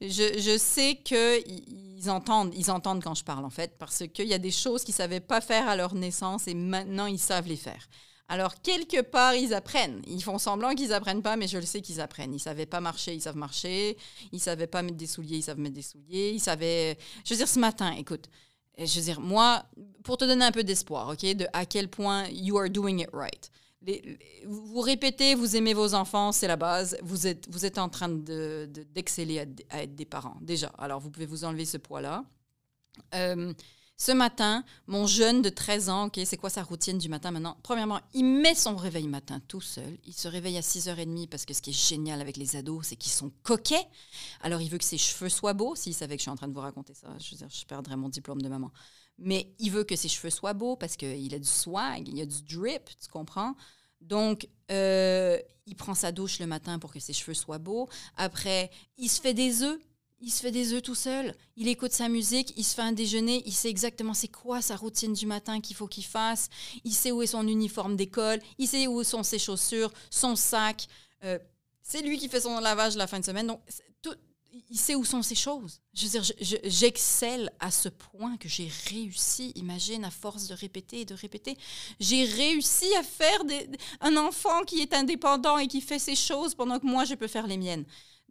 S2: Je, sais qu'ils entendent, ils entendent quand je parle, en fait, parce qu'il y a des choses qu'ils ne savaient pas faire à leur naissance et maintenant, ils savent les faire. Alors, quelque part, ils apprennent. Ils font semblant qu'ils apprennent pas, mais je le sais qu'ils apprennent. Ils savaient pas marcher, ils savent marcher. Ils savaient pas mettre des souliers, ils savent mettre des souliers. Ils savaient... Je veux dire, ce matin, écoute, je veux dire, moi, pour te donner un peu d'espoir, OK, à quel point you are doing it right vous répétez, vous aimez vos enfants, c'est la base. Vous êtes, vous êtes en train d'exceller de, à, être des parents, déjà. Alors, vous pouvez vous enlever ce poids-là. Euh, ce matin, mon jeune de 13 ans, ok, c'est quoi sa routine du matin maintenant? Premièrement, il met son réveil matin tout seul. Il se réveille à 6h30 parce que ce qui est génial avec les ados, c'est qu'ils sont coquets. Alors, il veut que ses cheveux soient beaux. S'il savait que je suis en train de vous raconter ça, je, je perdrais mon diplôme de maman. Mais il veut que ses cheveux soient beaux parce qu'il a du swag, il a du drip, tu comprends? Donc, euh, il prend sa douche le matin pour que ses cheveux soient beaux. Après, il se fait des œufs. Il se fait des œufs tout seul. Il écoute sa musique, il se fait un déjeuner, il sait exactement c'est quoi sa routine du matin qu'il faut qu'il fasse. Il sait où est son uniforme d'école, il sait où sont ses chaussures, son sac. Euh, c'est lui qui fait son lavage la fin de semaine. Il sait où sont ces choses. Je veux dire, j'excelle à ce point que j'ai réussi, imagine, à force de répéter et de répéter, j'ai réussi à faire un enfant qui est indépendant et qui fait ses choses pendant que moi, je peux faire les miennes.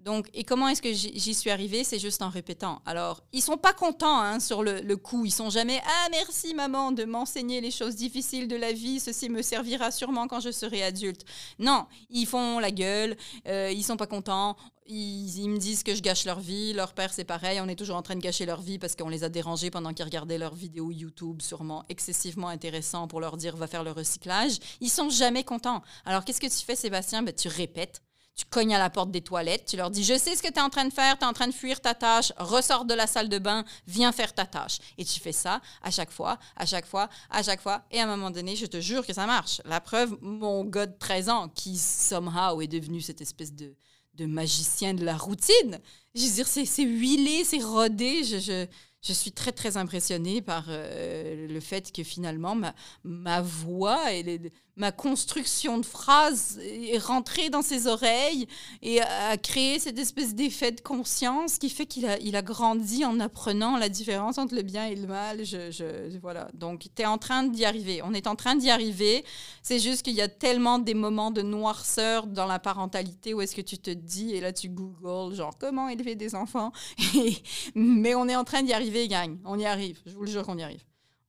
S2: Donc, et comment est-ce que j'y suis arrivée? C'est juste en répétant. Alors, ils sont pas contents hein, sur le, coup. Ils sont jamais Ah, merci maman de m'enseigner les choses difficiles de la vie. Ceci me servira sûrement quand je serai adulte. Non, ils font la gueule. Euh, ils sont pas contents. Ils, me disent que je gâche leur vie. Leur père, c'est pareil. On est toujours en train de gâcher leur vie parce qu'on les a dérangés pendant qu'ils regardaient leurs vidéos YouTube, sûrement excessivement intéressants pour leur dire va faire le recyclage. Ils sont jamais contents. Alors, qu'est-ce que tu fais, Sébastien? Ben, Tu répètes tu cognes à la porte des toilettes, tu leur dis Je sais ce que tu es en train de faire, tu es en train de fuir ta tâche, ressors de la salle de bain, viens faire ta tâche. Et tu fais ça à chaque fois, à chaque fois, à chaque fois. Et à un moment donné, je te jure que ça marche. La preuve, mon gars de 13 ans, qui somehow est devenu cette espèce de, de magicien de la routine, je veux dire, c'est huilé, c'est rodé. Je, je, je, suis très, très impressionnée par euh, le fait que finalement, ma, ma voix, elle est ma construction de phrase est rentrée dans ses oreilles et a créé cette espèce d'effet de conscience qui fait qu'il a, grandi en apprenant la différence entre le bien et le mal. Je, je voilà. Donc, tu es en train d'y arriver. On est en train d'y arriver. C'est juste qu'il y a tellement des moments de noirceur dans la parentalité où est-ce que tu te dis, et là tu googles, genre, comment élever des enfants? Mais on est en train d'y arriver, gagne. On y arrive. Je vous le jure qu'on y arrive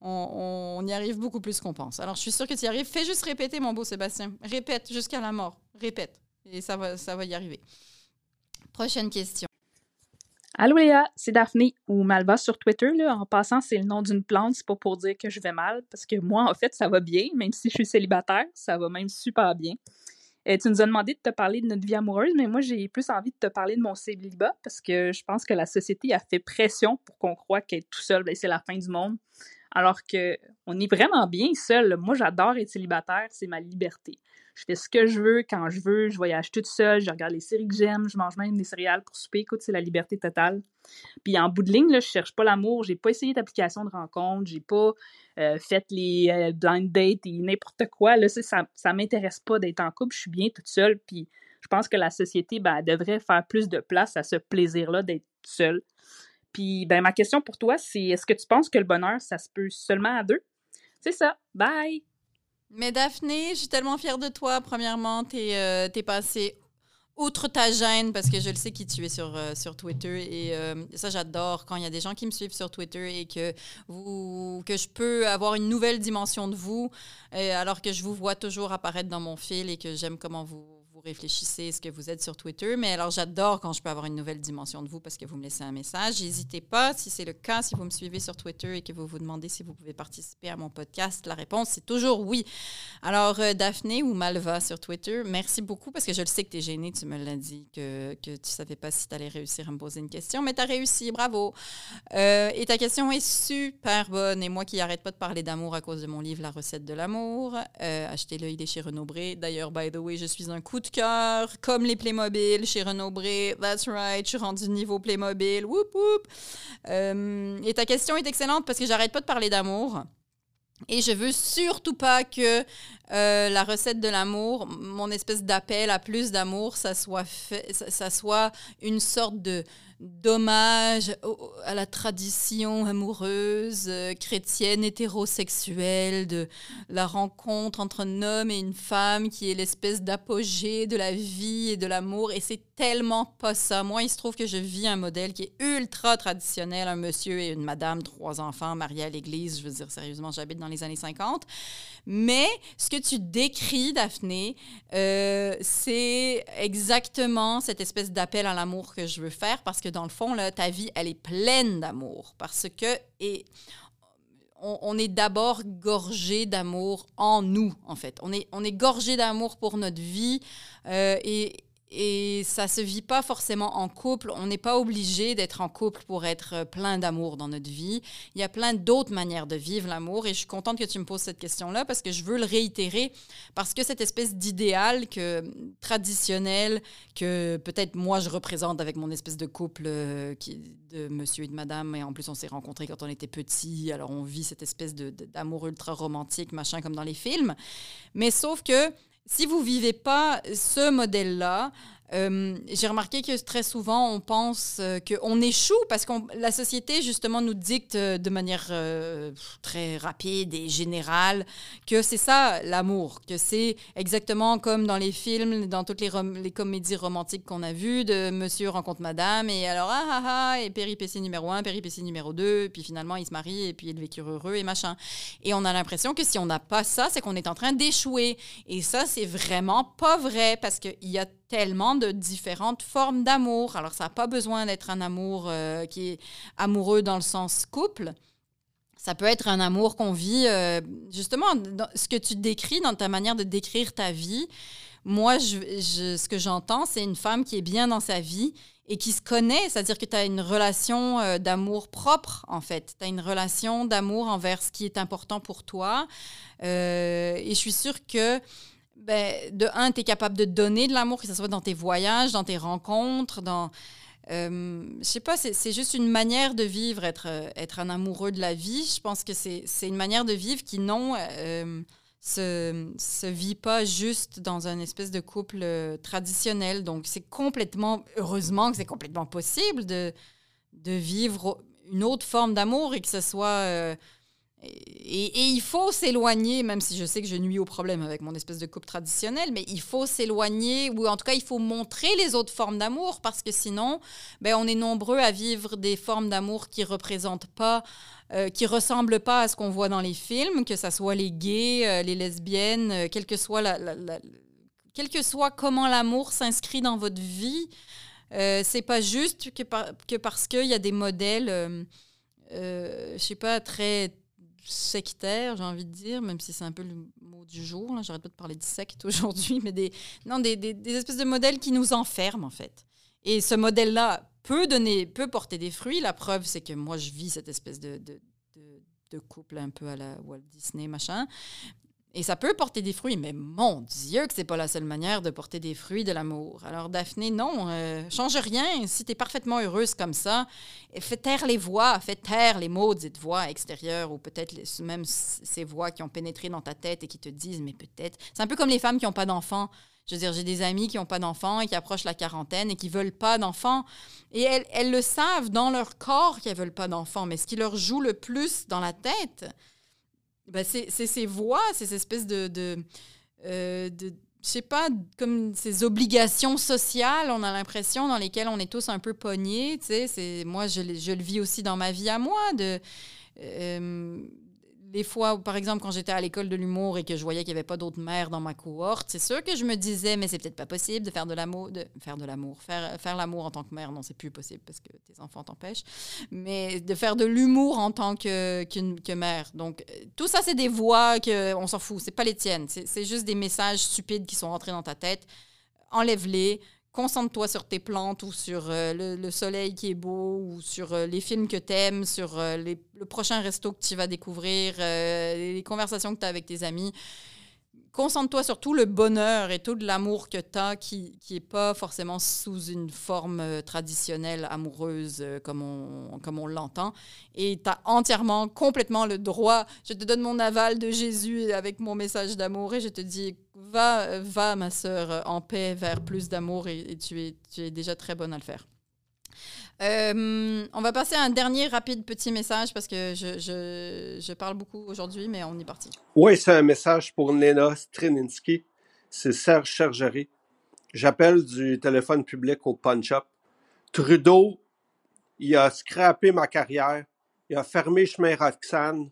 S2: on, y arrive beaucoup plus qu'on pense. Alors, je suis sûre que tu y arrives. Fais juste répéter, mon beau Sébastien. Répète jusqu'à la mort. Répète. Et ça va, ça va y arriver. Prochaine question.
S5: Allô Léa, c'est Daphné ou Malva sur Twitter. En passant, c'est le nom d'une plante, c'est pas pour dire que je vais mal, parce que moi, en fait, ça va bien, même si je suis célibataire, ça va même super bien. Euh, tu nous as demandé de te parler de notre vie amoureuse, mais moi, j'ai plus envie de te parler de mon célibat, parce que je pense que la société a fait pression pour qu'on croit qu'être tout seul, ben, c'est la fin du monde alors que on est vraiment bien seul. Moi, j'adore être célibataire, c'est ma liberté. Je fais ce que je veux, quand je veux, je voyage toute seule, je regarde les séries que j'aime, je mange même des céréales pour souper. Écoute, c'est la liberté totale. Puis en bout de ligne, là, je cherche pas l'amour, j'ai pas essayé d'application de rencontre, j'ai pas euh, fait les euh, blind dates et n'importe quoi. Là, ça, ça m'intéresse pas d'être en couple, je suis bien toute seule. Puis je pense que la société ben, devrait faire plus de place à ce plaisir-là d'être seule. Puis, ben, ma question pour toi, c'est est-ce que tu penses que le bonheur, ça se peut seulement à deux? C'est ça. Bye!
S2: Mais Daphné, je suis tellement fière de toi. Premièrement, t'es euh, es passée outre ta gêne, parce que je le sais qui tu es sur, euh, sur Twitter. Et euh, ça, j'adore quand il y a des gens qui me suivent sur Twitter et que, vous, que je peux avoir une nouvelle dimension de vous, alors que je vous vois toujours apparaître dans mon fil et que j'aime comment vous réfléchissez ce que vous êtes sur Twitter. Mais alors, j'adore quand je peux avoir une nouvelle dimension de vous parce que vous me laissez un message. N'hésitez pas, si c'est le cas, si vous me suivez sur Twitter et que vous vous demandez si vous pouvez participer à mon podcast, la réponse, c'est toujours oui. Alors, euh, Daphné ou Malva sur Twitter, merci beaucoup parce que je le sais que tu es gênée, tu me l'as dit, que, tu ne savais pas si tu allais réussir à me poser une question, mais tu as réussi, bravo. Euh, et ta question est super bonne. Et moi qui n'arrête pas de parler d'amour à cause de mon livre La recette de l'amour, euh, achetez-le, il est chez Renaud Bré. D'ailleurs, by the way, je suis un coup de cœur, comme les Playmobil chez Renaud Bré. That's right, je suis rendue niveau Playmobil. Whoop, whoop. Euh, et ta question est excellente parce que j'arrête pas de parler d'amour. Et je veux surtout pas que euh, la recette de l'amour, mon espèce d'appel à plus d'amour, ça ça soit une sorte de dommage à la tradition amoureuse euh, chrétienne hétérosexuelle de la rencontre entre un homme et une femme qui est l'espèce d'apogée de la vie et de l'amour et c'est tellement pas ça. Moi, il se trouve que je vis un modèle qui est ultra traditionnel, un monsieur et une madame, trois enfants mariés à l'église, je veux dire sérieusement, j'habite dans les années 50. Mais ce que tu décris, Daphné, euh, c'est exactement cette espèce d'appel à l'amour que je veux faire parce que dans le fond, ta vie, elle est pleine d'amour. Parce que et on, est d'abord gorgé d'amour en nous, en fait. On est, on est gorgé d'amour pour notre vie euh, et et ça se vit pas forcément en couple. On n'est pas obligé d'être en couple pour être euh, plein d'amour dans notre vie. Il y a plein d'autres manières de vivre l'amour. Et je suis contente que tu me poses cette question-là parce que je veux le réitérer. Parce que cette espèce d'idéal que, traditionnel que peut-être moi je représente avec mon espèce de couple euh, qui, de monsieur et de madame. Et en plus, on s'est rencontrés quand on était petits. Alors on vit cette espèce d'amour ultra romantique, machin, comme dans les films. Mais sauf que si vous vivez pas ce modèle-là, euh, j'ai remarqué que très souvent, on pense euh, qu'on échoue parce que la société, justement, nous dicte euh, de manière très rapide et générale que c'est ça l'amour, que c'est exactement comme dans les films, dans toutes les, les comédies romantiques qu'on a vues, de monsieur rencontre madame, et alors, ah ah ah, et péripétie numéro un, péripétie numéro deux, puis finalement, ils se marient, et puis ils vécurent heureux, et machin. Et on a l'impression que si on n'a pas ça, c'est qu'on est en train d'échouer. Et ça, c'est vraiment pas vrai parce qu'il y a tellement de différentes formes d'amour. Alors, ça n'a pas besoin d'être un amour euh, qui est amoureux dans le sens couple. Ça peut être un amour qu'on vit, euh, justement, ce que tu décris dans ta manière de décrire ta vie. Moi, je, ce que j'entends, c'est une femme qui est bien dans sa vie et qui se connaît, c'est-à-dire que tu as une relation euh, d'amour propre, en fait. Tu as une relation d'amour envers ce qui est important pour toi. et je suis sûre que ben, de un, tu es capable de donner de l'amour, que ce soit dans tes voyages, dans tes rencontres, dans... Euh, je sais pas, c'est juste une manière de vivre, être, être un amoureux de la vie. Je pense que c'est une manière de vivre qui, non, euh, se, se vit pas juste dans un espèce de couple euh, traditionnel. Donc, c'est complètement, heureusement que c'est complètement possible de, de vivre une autre forme d'amour et que ce soit. Et, il faut s'éloigner, même si je sais que je nuis au problème avec mon espèce de couple traditionnel, mais il faut s'éloigner, ou en tout cas, il faut montrer les autres formes d'amour, parce que sinon, ben, on est nombreux à vivre des formes d'amour qui représentent pas, euh, qui ressemblent pas à ce qu'on voit dans les films, que ce soit les gays, euh, les lesbiennes, euh, quel que soit la, quel que soit comment l'amour s'inscrit dans votre vie, euh, c'est pas juste que, que parce qu'il y a des modèles, je sais pas, très sectaires, j'ai envie de dire, même si c'est un peu le mot du jour. là. J'arrête pas de parler de secte aujourd'hui, mais des, non, des, espèces de modèles qui nous enferment, en fait. Et ce modèle-là peut donner, peut porter des fruits. La preuve, c'est que moi, je vis cette espèce de- de couple un peu à la Walt Disney, machin. Et ça peut porter des fruits, mais mon Dieu que c'est pas la seule manière de porter des fruits de l'amour. Alors Daphné, non, euh, change rien. Si tu es parfaitement heureuse comme ça, fais taire les voix, fais taire les maudites voix extérieures ou peut-être même ces voix qui ont pénétré dans ta tête et qui te disent, mais peut-être. C'est un peu comme les femmes qui n'ont pas d'enfants. Je veux dire, j'ai des amis qui n'ont pas d'enfants et qui approchent la quarantaine et qui veulent pas d'enfants. Et elles, elles le savent dans leur corps qu'elles veulent pas d'enfants. Mais ce qui leur joue le plus dans la tête, ben, c'est ces voix, ces espèces de... de, euh, je sais pas, comme ces obligations sociales, on a l'impression, dans lesquelles on est tous un peu pognés. Tu sais, moi, je, je le vis aussi dans ma vie à moi. De, euh, des fois, par exemple, quand j'étais à l'école de l'humour et que je voyais qu'il n'y avait pas d'autres mères dans ma cohorte, c'est sûr que je me disais, mais c'est peut-être pas possible de faire de l'amour, faire de l'amour, faire, faire l'amour en tant que mère, non, c'est plus possible parce que tes enfants t'empêchent, mais de faire de l'humour en tant que, que mère. Donc, tout ça, c'est des voix que on s'en fout, c'est pas les tiennes, c'est juste des messages stupides qui sont rentrés dans ta tête. Enlève-les, concentre-toi sur tes plantes ou sur euh, le, le soleil qui est beau ou sur euh, les films que t'aimes, sur euh, le prochain resto que tu vas découvrir, les conversations que tu as avec tes amis. Concentre-toi sur tout le bonheur et tout l'amour que tu as qui n'est pas forcément sous une forme traditionnelle amoureuse comme on, comme on l'entend. Et tu as entièrement, complètement le droit. Je te donne mon aval de Jésus avec mon message d'amour et je te dis, va, va ma sœur, en paix vers plus d'amour et, tu, es, déjà très bonne à le faire. Euh, on va passer à un dernier rapide petit message parce que je, parle beaucoup aujourd'hui, mais on est parti.
S6: Oui, c'est un message pour Nena Strininski. C'est Serge Chergerie. J'appelle du téléphone public au punch-up. Trudeau, il a scrappé ma carrière. Il a fermé chemin Roxane.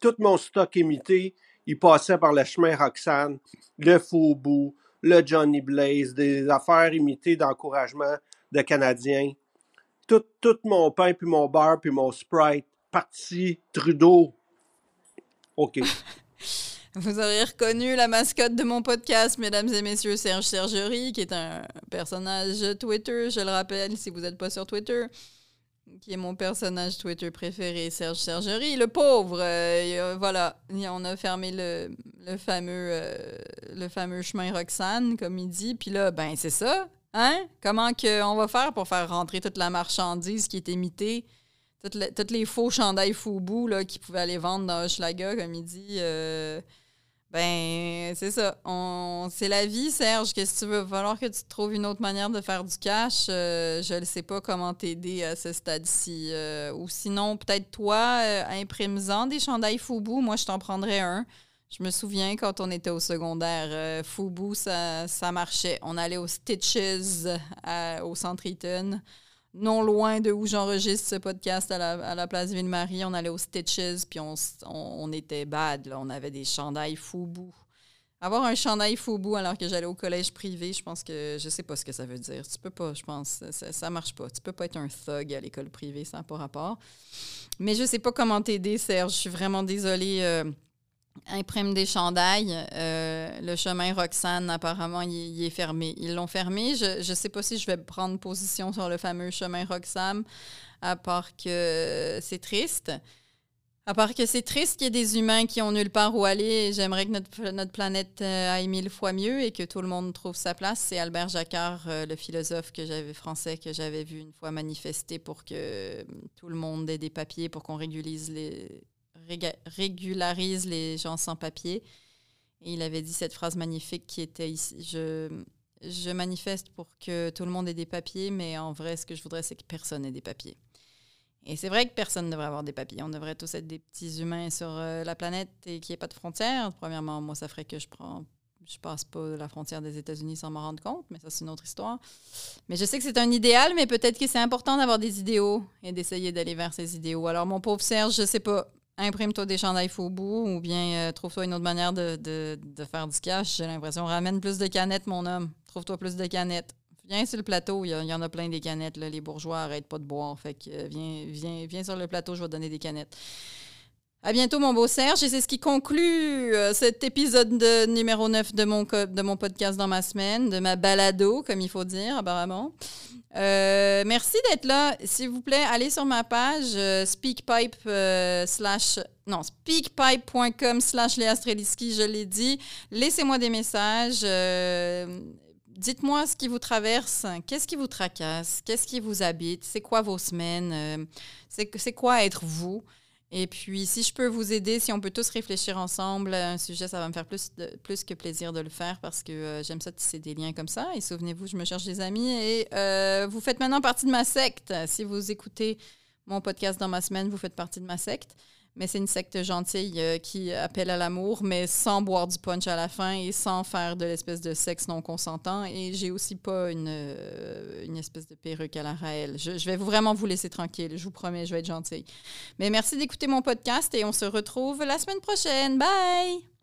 S6: Tout mon stock imité, il passait par le chemin Roxane, le Faubourg, le Johnny Blaze, des affaires imitées d'encouragement de Canadiens. Tout, tout mon pain, puis mon beurre, puis mon Sprite, parti Trudeau. OK.
S2: Vous aurez reconnu la mascotte de mon podcast, mesdames et messieurs, Serge Sergerie, qui est un personnage Twitter, je le rappelle, si vous n'êtes pas sur Twitter, qui est mon personnage Twitter préféré, Serge Sergerie. Le pauvre, euh, voilà, on a fermé le, le fameux, euh, le fameux chemin Roxane, comme il dit. Puis là, ben c'est ça, hein? Comment que on va faire pour faire rentrer toute la marchandise qui est imitée? Toutes les, faux chandails Foubou là, qui pouvaient aller vendre dans Hochelaga, comme il dit. euh, ben, c'est ça. C'est la vie, Serge. Qu'est-ce que tu veux? Il va falloir que tu trouves une autre manière de faire du cash. Euh, je ne sais pas comment t'aider à ce stade-ci. Euh, ou sinon, peut-être toi, euh, imprime-en des chandails Foubou. Moi, je t'en prendrais un. Je me souviens quand on était au secondaire, euh, Foubou, ça, ça marchait. On allait aux Stitches au centre Eaton non loin de où j'enregistre ce podcast à la, place Ville-Marie. On allait aux Stitches, puis on, était bad. Là. On avait des chandails foubou. Avoir un chandail foubou alors que j'allais au collège privé, je pense que je sais pas ce que ça veut dire. Tu peux pas, je pense, ça, ça marche pas. Tu peux pas être un thug à l'école privée, ça n'a pas rapport. Mais je sais pas comment t'aider, Serge. Je suis vraiment désolée. euh, imprime des chandails. Euh, le chemin Roxane, apparemment, il, est fermé. Ils l'ont fermé. Je ne sais pas si je vais prendre position sur le fameux chemin Roxane, à part que c'est triste. À part que c'est triste qu'il y ait des humains qui ont nulle part où aller. J'aimerais que notre, planète euh, aille mille fois mieux et que tout le monde trouve sa place. C'est Albert Jacquard, euh, le philosophe que j'avais français, que j'avais vu une fois manifester pour que tout le monde ait des papiers pour qu'on régulise les, régularise les gens sans papier. Il avait dit cette phrase magnifique qui était ici. Je, je manifeste pour que tout le monde ait des papiers, mais en vrai, ce que je voudrais, c'est que personne ait des papiers. Et c'est vrai que personne ne devrait avoir des papiers. On devrait tous être des petits humains sur euh, la planète et qu'il n'y ait pas de frontières. Premièrement, moi, ça ferait que je prends je passe pas la frontière des États-Unis sans m'en rendre compte, mais ça, c'est une autre histoire. Mais je sais que c'est un idéal, mais peut-être que c'est important d'avoir des idéaux et d'essayer d'aller vers ces idéaux. Alors, mon pauvre Serge, je sais pas, imprime-toi des chandails faux bout ou bien euh, trouve-toi une autre manière de, faire du cash. J'ai l'impression, ramène plus de canettes, mon homme. Trouve-toi plus de canettes. Viens sur le plateau, il y, en a plein des canettes. Les bourgeois n'arrêtent pas de boire. Fait que euh, viens, viens, viens sur le plateau, je vais te donner des canettes. À bientôt, mon beau Serge. Et c'est ce qui conclut euh, cet épisode de, numéro 9 de mon, de mon podcast dans ma semaine, de ma balado, comme il faut dire, apparemment. Euh, merci d'être là. S'il vous plaît, allez sur ma page speakpipe slash non speakpipe.com slash Léa je l'ai dit. Laissez-moi des messages. Dites-moi ce qui vous traverse, qu'est-ce qui vous tracasse, qu'est-ce qui vous habite, c'est quoi vos semaines, euh, c'est quoi être vous? Et puis, si je peux vous aider, si on peut tous réfléchir ensemble à un sujet, ça va me faire plus, plus que plaisir de le faire parce que euh, j'aime ça tisser des liens comme ça. Et souvenez-vous, je me cherche des amis et euh, vous faites maintenant partie de ma secte. Si vous écoutez mon podcast dans ma semaine, vous faites partie de ma secte mais c'est une secte gentille euh, qui appelle à l'amour, mais sans boire du punch à la fin et sans faire de l'espèce de sexe non consentant. Et j'ai aussi pas une, euh, une espèce de perruque à la Raël. Je, je, vais vraiment vous laisser tranquille, je vous promets, je vais être gentille. Mais merci d'écouter mon podcast et on se retrouve la semaine prochaine. Bye!